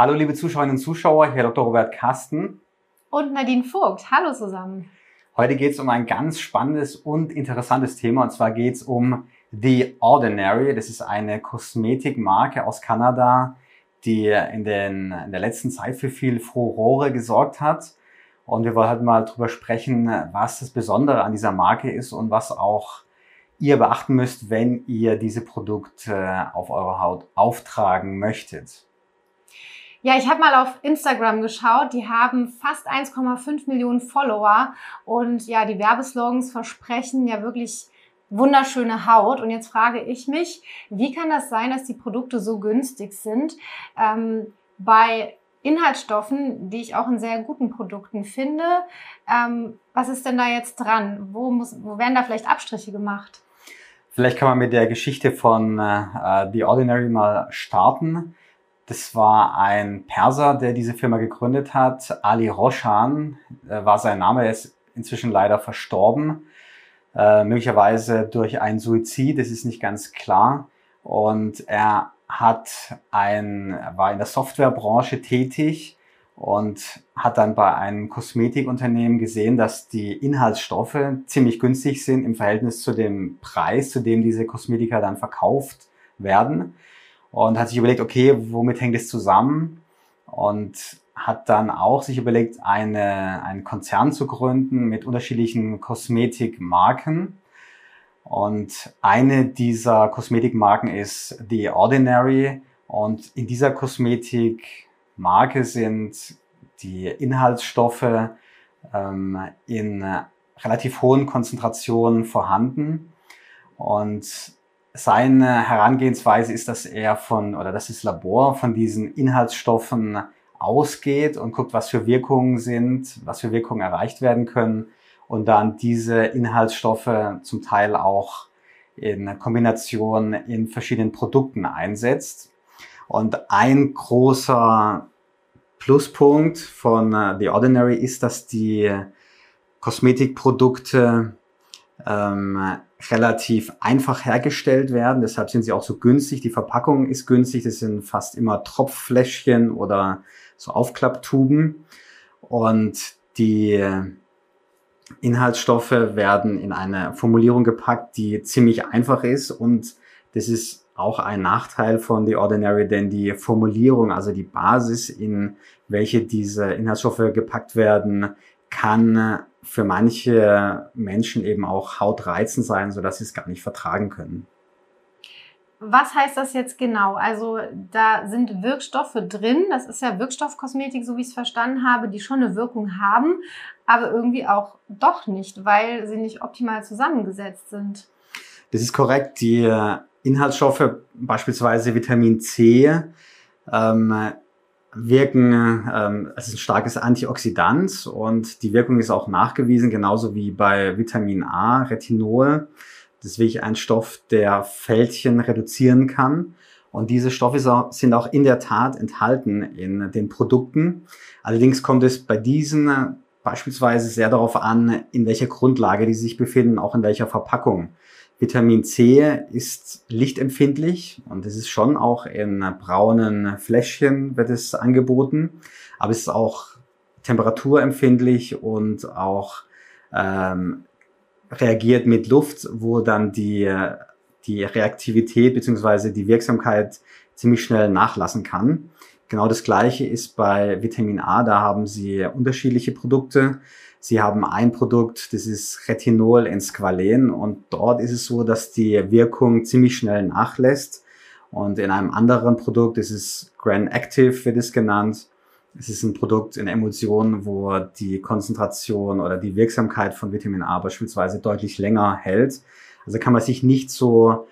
Hallo liebe Zuschauerinnen und Zuschauer, hier Dr. Robert Kasten. Und Nadine Vogt. Hallo zusammen. Heute geht es um ein ganz spannendes und interessantes Thema und zwar geht es um The Ordinary. Das ist eine Kosmetikmarke aus Kanada, die in, den, in der letzten Zeit für viel Furore gesorgt hat. Und wir wollen halt mal drüber sprechen, was das Besondere an dieser Marke ist und was auch ihr beachten müsst, wenn ihr diese Produkte auf eure Haut auftragen möchtet. Ja, ich habe mal auf Instagram geschaut. Die haben fast 1,5 Millionen Follower und ja, die Werbeslogans versprechen ja wirklich wunderschöne Haut. Und jetzt frage ich mich, wie kann das sein, dass die Produkte so günstig sind? Ähm, bei Inhaltsstoffen, die ich auch in sehr guten Produkten finde. Ähm, was ist denn da jetzt dran? Wo, muss, wo werden da vielleicht Abstriche gemacht? Vielleicht kann man mit der Geschichte von äh, The Ordinary mal starten. Das war ein Perser, der diese Firma gegründet hat. Ali Roshan äh, war sein Name. Er ist inzwischen leider verstorben. Äh, möglicherweise durch einen Suizid, das ist nicht ganz klar. Und er hat ein, war in der Softwarebranche tätig und hat dann bei einem Kosmetikunternehmen gesehen, dass die Inhaltsstoffe ziemlich günstig sind im Verhältnis zu dem Preis, zu dem diese Kosmetika dann verkauft werden und hat sich überlegt, okay, womit hängt es zusammen? Und hat dann auch sich überlegt, eine, einen Konzern zu gründen mit unterschiedlichen Kosmetikmarken. Und eine dieser Kosmetikmarken ist The Ordinary. Und in dieser Kosmetikmarke sind die Inhaltsstoffe ähm, in relativ hohen Konzentrationen vorhanden. Und seine Herangehensweise ist, dass er von, oder dass das Labor von diesen Inhaltsstoffen ausgeht und guckt, was für Wirkungen sind, was für Wirkungen erreicht werden können und dann diese Inhaltsstoffe zum Teil auch in Kombination in verschiedenen Produkten einsetzt. Und ein großer Pluspunkt von äh, The Ordinary ist, dass die Kosmetikprodukte ähm, relativ einfach hergestellt werden. Deshalb sind sie auch so günstig. Die Verpackung ist günstig. Das sind fast immer Tropffläschchen oder so Aufklapptuben. Und die Inhaltsstoffe werden in eine Formulierung gepackt, die ziemlich einfach ist. Und das ist auch ein Nachteil von The Ordinary, denn die Formulierung, also die Basis, in welche diese Inhaltsstoffe gepackt werden, kann für manche Menschen eben auch hautreizend sein, sodass sie es gar nicht vertragen können. Was heißt das jetzt genau? Also da sind Wirkstoffe drin, das ist ja Wirkstoffkosmetik, so wie ich es verstanden habe, die schon eine Wirkung haben, aber irgendwie auch doch nicht, weil sie nicht optimal zusammengesetzt sind. Das ist korrekt. Die Inhaltsstoffe, beispielsweise Vitamin C, ähm, wirken, ähm, es ist ein starkes Antioxidant und die Wirkung ist auch nachgewiesen, genauso wie bei Vitamin A, Retinol. Das ist wirklich ein Stoff, der Fältchen reduzieren kann. Und diese Stoffe sind auch in der Tat enthalten in den Produkten. Allerdings kommt es bei diesen beispielsweise sehr darauf an, in welcher Grundlage die sich befinden, auch in welcher Verpackung. Vitamin C ist lichtempfindlich und es ist schon auch in braunen Fläschchen wird es angeboten, aber es ist auch temperaturempfindlich und auch ähm, reagiert mit Luft, wo dann die, die Reaktivität beziehungsweise die Wirksamkeit ziemlich schnell nachlassen kann. Genau das gleiche ist bei Vitamin A, da haben sie unterschiedliche Produkte. Sie haben ein Produkt, das ist Retinol in Squalen und dort ist es so, dass die Wirkung ziemlich schnell nachlässt. Und in einem anderen Produkt, das ist Gran Active, wird es genannt. Es ist ein Produkt in Emulsion, wo die Konzentration oder die Wirksamkeit von Vitamin A beispielsweise deutlich länger hält. Also kann man sich nicht so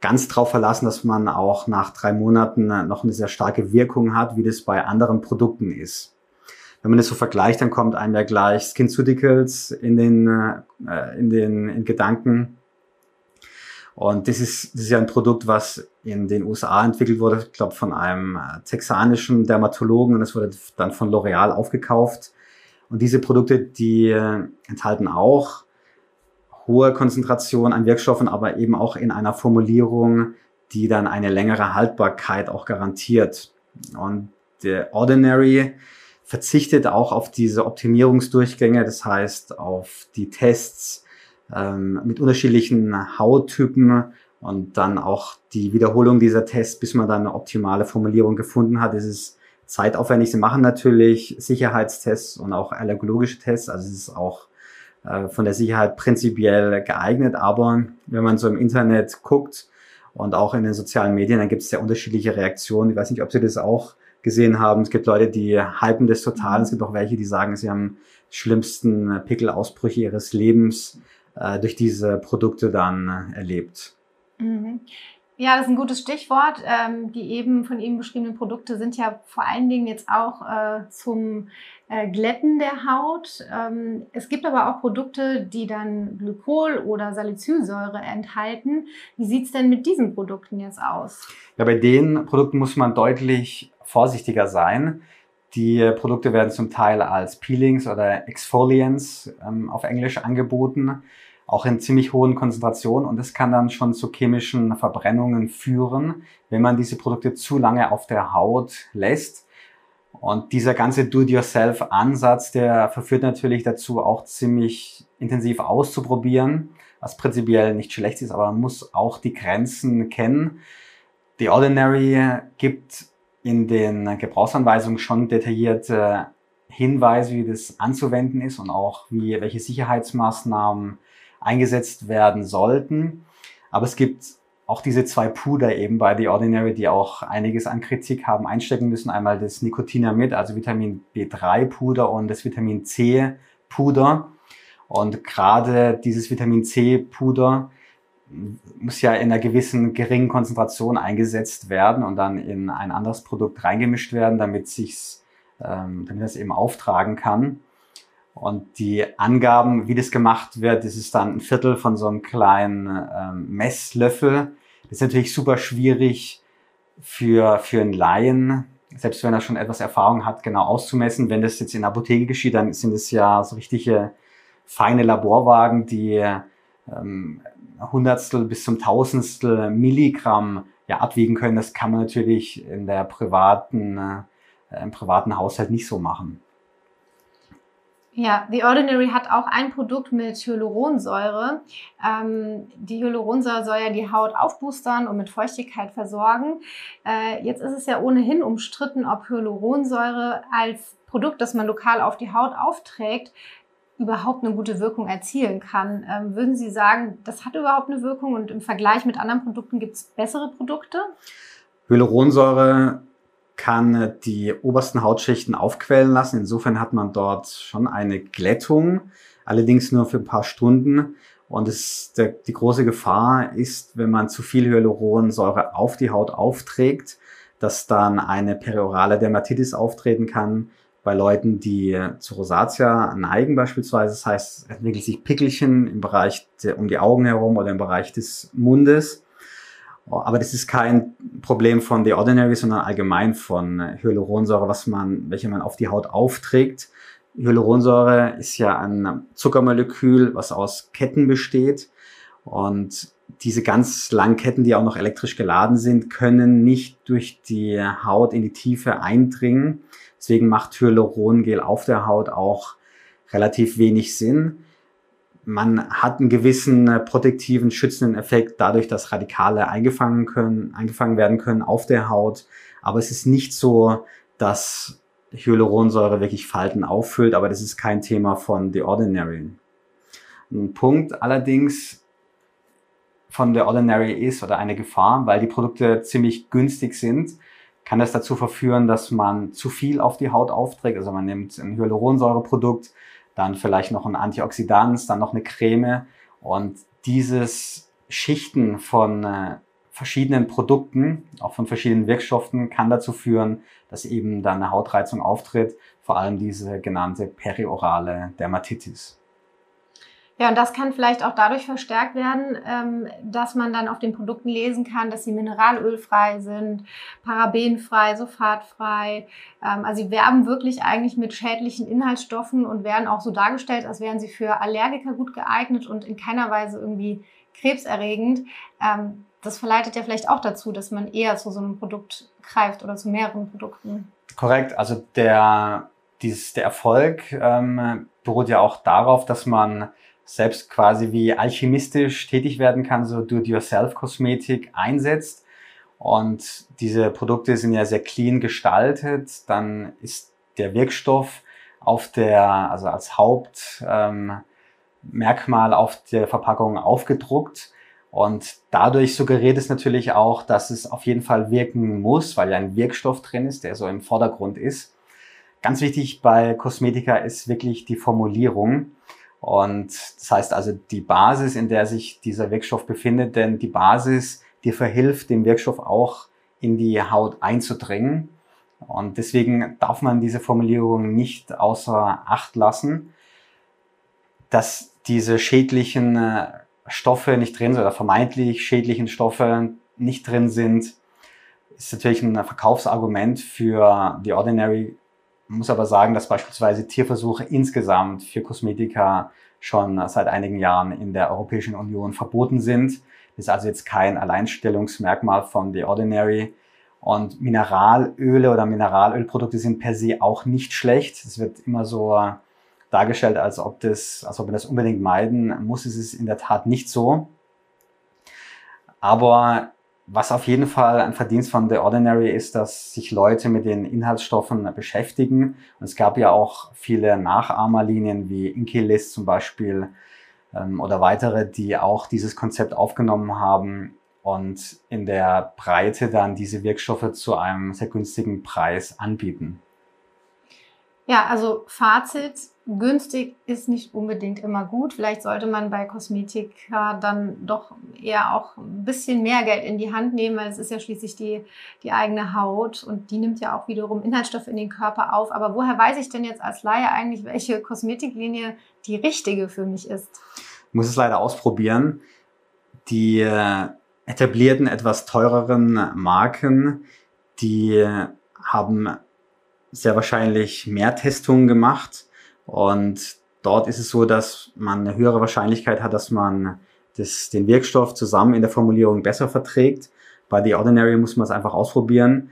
ganz drauf verlassen, dass man auch nach drei Monaten noch eine sehr starke Wirkung hat, wie das bei anderen Produkten ist wenn man das so vergleicht, dann kommt einem ja gleich SkinCeuticals in den, äh, in den in Gedanken. Und das ist, das ist ja ein Produkt, was in den USA entwickelt wurde, ich glaube von einem äh, texanischen Dermatologen und es wurde dann von L'Oreal aufgekauft. Und diese Produkte, die äh, enthalten auch hohe Konzentration an Wirkstoffen, aber eben auch in einer Formulierung, die dann eine längere Haltbarkeit auch garantiert. Und der Ordinary verzichtet auch auf diese Optimierungsdurchgänge, das heißt auf die Tests ähm, mit unterschiedlichen Hauttypen und dann auch die Wiederholung dieser Tests, bis man dann eine optimale Formulierung gefunden hat. Es ist zeitaufwendig. Sie machen natürlich Sicherheitstests und auch allergologische Tests, also es ist auch von der Sicherheit prinzipiell geeignet, aber wenn man so im Internet guckt und auch in den sozialen Medien, dann gibt es sehr unterschiedliche Reaktionen. Ich weiß nicht, ob Sie das auch gesehen haben. Es gibt Leute, die hypen das total. Es gibt auch welche, die sagen, sie haben die schlimmsten Pickelausbrüche ihres Lebens äh, durch diese Produkte dann äh, erlebt. Mhm. Ja, das ist ein gutes Stichwort. Ähm, die eben von Ihnen beschriebenen Produkte sind ja vor allen Dingen jetzt auch äh, zum äh, Glätten der Haut. Ähm, es gibt aber auch Produkte, die dann Glykol oder Salicylsäure enthalten. Wie sieht's denn mit diesen Produkten jetzt aus? Ja, bei den Produkten muss man deutlich vorsichtiger sein. Die Produkte werden zum Teil als Peelings oder Exfoliants ähm, auf Englisch angeboten auch in ziemlich hohen Konzentrationen und das kann dann schon zu chemischen Verbrennungen führen, wenn man diese Produkte zu lange auf der Haut lässt. Und dieser ganze Do-it-yourself-Ansatz, der verführt natürlich dazu, auch ziemlich intensiv auszuprobieren, was prinzipiell nicht schlecht ist, aber man muss auch die Grenzen kennen. The Ordinary gibt in den Gebrauchsanweisungen schon detaillierte Hinweise, wie das anzuwenden ist und auch wie, welche Sicherheitsmaßnahmen eingesetzt werden sollten. Aber es gibt auch diese zwei Puder eben bei The Ordinary, die auch einiges an Kritik haben einstecken müssen. Einmal das Nicotinamid, also Vitamin B3 Puder und das Vitamin C Puder. Und gerade dieses Vitamin C Puder muss ja in einer gewissen geringen Konzentration eingesetzt werden und dann in ein anderes Produkt reingemischt werden, damit sich's, ähm, damit das eben auftragen kann. Und die Angaben, wie das gemacht wird, das ist dann ein Viertel von so einem kleinen ähm, Messlöffel. Das ist natürlich super schwierig für, für einen Laien, selbst wenn er schon etwas Erfahrung hat, genau auszumessen. Wenn das jetzt in der Apotheke geschieht, dann sind es ja so richtige feine Laborwagen, die ähm, Hundertstel bis zum Tausendstel Milligramm ja abwiegen können. Das kann man natürlich in der privaten, äh, im privaten Haushalt nicht so machen. Ja, The Ordinary hat auch ein Produkt mit Hyaluronsäure. Ähm, die Hyaluronsäure soll ja die Haut aufboostern und mit Feuchtigkeit versorgen. Äh, jetzt ist es ja ohnehin umstritten, ob Hyaluronsäure als Produkt, das man lokal auf die Haut aufträgt, überhaupt eine gute Wirkung erzielen kann. Ähm, würden Sie sagen, das hat überhaupt eine Wirkung und im Vergleich mit anderen Produkten gibt es bessere Produkte? Hyaluronsäure kann die obersten Hautschichten aufquellen lassen. Insofern hat man dort schon eine Glättung, allerdings nur für ein paar Stunden. Und es, der, die große Gefahr ist, wenn man zu viel Hyaluronsäure auf die Haut aufträgt, dass dann eine periorale Dermatitis auftreten kann bei Leuten, die zu Rosatia neigen beispielsweise. Das heißt, es entwickelt sich Pickelchen im Bereich um die Augen herum oder im Bereich des Mundes. Aber das ist kein Problem von The Ordinary, sondern allgemein von Hyaluronsäure, was man, welche man auf die Haut aufträgt. Hyaluronsäure ist ja ein Zuckermolekül, was aus Ketten besteht. Und diese ganz langen Ketten, die auch noch elektrisch geladen sind, können nicht durch die Haut in die Tiefe eindringen. Deswegen macht Hyalurongel auf der Haut auch relativ wenig Sinn man hat einen gewissen äh, protektiven, schützenden Effekt dadurch, dass Radikale eingefangen können, eingefangen werden können auf der Haut. Aber es ist nicht so, dass Hyaluronsäure wirklich Falten auffüllt, aber das ist kein Thema von The Ordinary. Ein Punkt allerdings von The Ordinary ist oder eine Gefahr, weil die Produkte ziemlich günstig sind, kann das dazu verführen, dass man zu viel auf die Haut aufträgt. Also man nimmt ein Hyaluronsäureprodukt, dann vielleicht noch ein Antioxidant, dann noch eine Creme und dieses Schichten von äh, verschiedenen Produkten, auch von verschiedenen Wirkstoffen, kann dazu führen, dass eben dann eine Hautreizung auftritt, vor allem diese genannte periorale Dermatitis. Ja, und das kann vielleicht auch dadurch verstärkt werden, ähm, dass man dann auf den Produkten lesen kann, dass sie mineralölfrei sind, parabenfrei, sulfatfrei. Ähm, also sie werben wirklich eigentlich mit schädlichen Inhaltsstoffen und werden auch so dargestellt, als wären sie für Allergiker gut geeignet und in keiner Weise irgendwie krebserregend. Ähm, das verleitet ja vielleicht auch dazu, dass man eher zu so einem Produkt greift oder zu mehreren Produkten. Korrekt. Also der, dieses, der Erfolg ähm, beruht ja auch darauf, dass man selbst quasi wie alchemistisch tätig werden kann, so Do-it-yourself-Kosmetik einsetzt. Und diese Produkte sind ja sehr clean gestaltet. Dann ist der Wirkstoff auf der, also als Hauptmerkmal ähm, auf der Verpackung aufgedruckt. Und dadurch suggeriert es natürlich auch, dass es auf jeden Fall wirken muss, weil ja ein Wirkstoff drin ist, der so im Vordergrund ist. Ganz wichtig bei Kosmetika ist wirklich die Formulierung. Und das heißt also die Basis, in der sich dieser Wirkstoff befindet, denn die Basis, die verhilft dem Wirkstoff auch in die Haut einzudringen. Und deswegen darf man diese Formulierung nicht außer Acht lassen, dass diese schädlichen äh, Stoffe nicht drin sind oder vermeintlich schädlichen Stoffe nicht drin sind, ist natürlich ein Verkaufsargument für die Ordinary man muss aber sagen, dass beispielsweise Tierversuche insgesamt für Kosmetika schon seit einigen Jahren in der Europäischen Union verboten sind. Das ist also jetzt kein Alleinstellungsmerkmal von The Ordinary. Und Mineralöle oder Mineralölprodukte sind per se auch nicht schlecht. Es wird immer so dargestellt, als ob das, als ob man das unbedingt meiden muss. Es ist in der Tat nicht so. Aber was auf jeden Fall ein Verdienst von The Ordinary ist, dass sich Leute mit den Inhaltsstoffen beschäftigen. Und es gab ja auch viele Nachahmerlinien wie Inkilist zum Beispiel ähm, oder weitere, die auch dieses Konzept aufgenommen haben und in der Breite dann diese Wirkstoffe zu einem sehr günstigen Preis anbieten. Ja, also Fazit, günstig ist nicht unbedingt immer gut. Vielleicht sollte man bei Kosmetika dann doch eher auch ein bisschen mehr Geld in die Hand nehmen, weil es ist ja schließlich die, die eigene Haut und die nimmt ja auch wiederum Inhaltsstoffe in den Körper auf. Aber woher weiß ich denn jetzt als Laie eigentlich, welche Kosmetiklinie die richtige für mich ist? Ich muss es leider ausprobieren. Die äh, etablierten, etwas teureren Marken, die haben sehr wahrscheinlich mehr Testungen gemacht und dort ist es so, dass man eine höhere Wahrscheinlichkeit hat, dass man das, den Wirkstoff zusammen in der Formulierung besser verträgt. Bei The Ordinary muss man es einfach ausprobieren.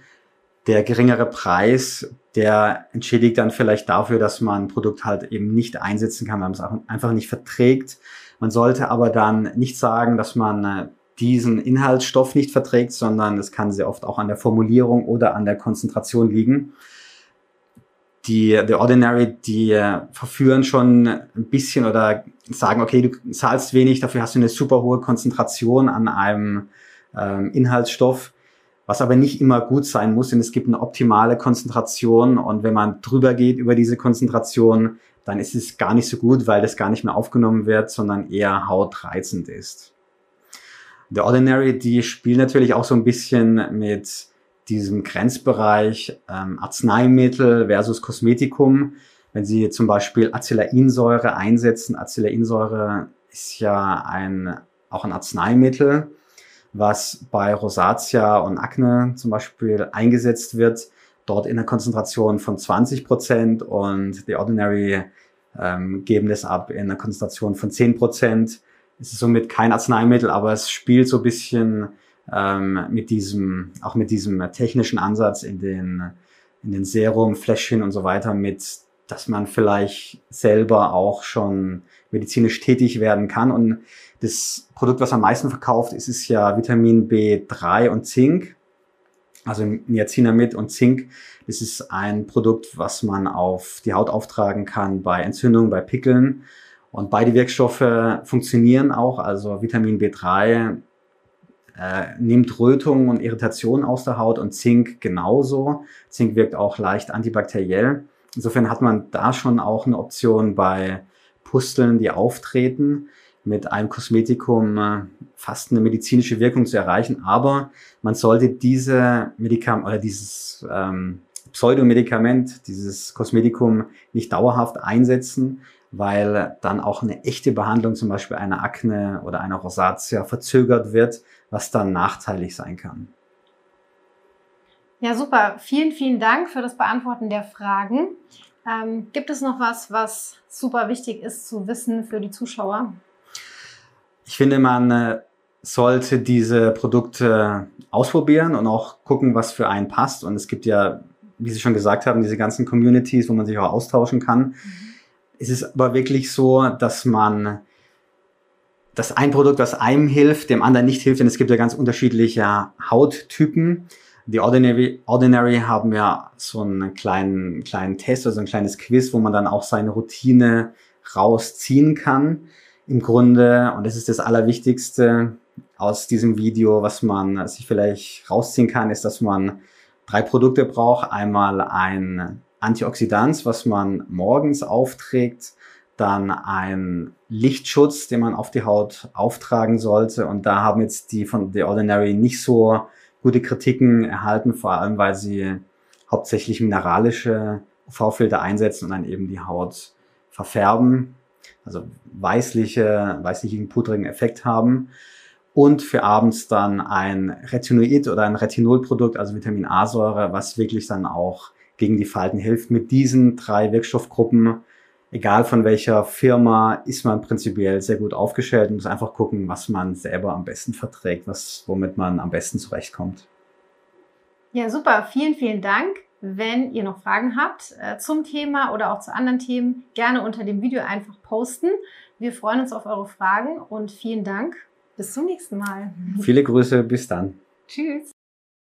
Der geringere Preis, der entschädigt dann vielleicht dafür, dass man ein Produkt halt eben nicht einsetzen kann, weil man es einfach nicht verträgt. Man sollte aber dann nicht sagen, dass man äh, diesen Inhaltsstoff nicht verträgt, sondern es kann sehr oft auch an der Formulierung oder an der Konzentration liegen die The Ordinary, die äh, verführen schon ein bisschen oder sagen, okay, du zahlst wenig, dafür hast du eine super hohe Konzentration an einem ähm, Inhaltsstoff, was aber nicht immer gut sein muss, denn es gibt eine optimale Konzentration und wenn man drüber geht über diese Konzentration, dann ist es gar nicht so gut, weil das gar nicht mehr aufgenommen wird, sondern eher hautreizend ist. The Ordinary, die spielen natürlich auch so ein bisschen mit diesem Grenzbereich ähm, Arzneimittel versus Kosmetikum. Wenn Sie zum Beispiel Acelainsäure einsetzen, Acelainsäure ist ja ein, auch ein Arzneimittel, was bei Rosatia und Akne zum Beispiel eingesetzt wird, dort in einer Konzentration von 20 Prozent und The Ordinary ähm, geben das ab in einer Konzentration von 10 Prozent. Es ist somit kein Arzneimittel, aber es spielt so ein bisschen ähm, mit diesem, auch mit diesem technischen Ansatz in den, in den Serum, Fläschchen und so weiter mit, dass man vielleicht selber auch schon medizinisch tätig werden kann. Und das Produkt, was am meisten verkauft ist, ist ja Vitamin B3 und Zink. Also Niacinamid und Zink. Das ist ein Produkt, was man auf die Haut auftragen kann bei Entzündungen, bei Pickeln. Und beide Wirkstoffe funktionieren auch. Also Vitamin B3 äh, nimmt Rötungen und Irritationen aus der Haut und Zink genauso. Zink wirkt auch leicht antibakteriell. Insofern hat man da schon auch eine Option bei Pusteln, die auftreten, mit einem Kosmetikum äh, fast eine medizinische Wirkung zu erreichen. Aber man sollte diese Medikament oder dieses ähm, Pseudomedikament, dieses Kosmetikum nicht dauerhaft einsetzen, weil dann auch eine echte Behandlung, zum Beispiel einer Akne oder einer Rosatia, verzögert wird, was dann nachteilig sein kann. Ja, super. Vielen, vielen Dank für das Beantworten der Fragen. Ähm, gibt es noch was, was super wichtig ist zu wissen für die Zuschauer? Ich finde, man äh, sollte diese Produkte ausprobieren und auch gucken, was für einen passt. Und es gibt ja, wie Sie schon gesagt haben, diese ganzen Communities, wo man sich auch austauschen kann. Mhm. Es ist aber wirklich so, dass man dass ein Produkt, was einem hilft, dem anderen nicht hilft, denn es gibt ja ganz unterschiedliche Hauttypen. Die Ordinary, Ordinary haben ja so einen kleinen, kleinen Test, also ein kleines Quiz, wo man dann auch seine Routine rausziehen kann. Im Grunde, und das ist das Allerwichtigste aus diesem Video, was man sich vielleicht rausziehen kann, ist, dass man drei Produkte braucht. Einmal ein Antioxidant, was man morgens aufträgt, dann ein Lichtschutz, den man auf die Haut auftragen sollte. Und da haben jetzt die von The Ordinary nicht so gute Kritiken erhalten, vor allem weil sie hauptsächlich mineralische UV-Filter einsetzen und dann eben die Haut verfärben, also weißliche, weißlichen, pudrigen Effekt haben. Und für abends dann ein Retinoid oder ein Retinolprodukt, also Vitamin A-Säure, was wirklich dann auch gegen die Falten hilft. Mit diesen drei Wirkstoffgruppen egal von welcher Firma, ist man prinzipiell sehr gut aufgestellt und muss einfach gucken, was man selber am besten verträgt, was, womit man am besten zurechtkommt. Ja, super. Vielen, vielen Dank. Wenn ihr noch Fragen habt äh, zum Thema oder auch zu anderen Themen, gerne unter dem Video einfach posten. Wir freuen uns auf eure Fragen und vielen Dank. Bis zum nächsten Mal. Viele Grüße. Bis dann. Tschüss.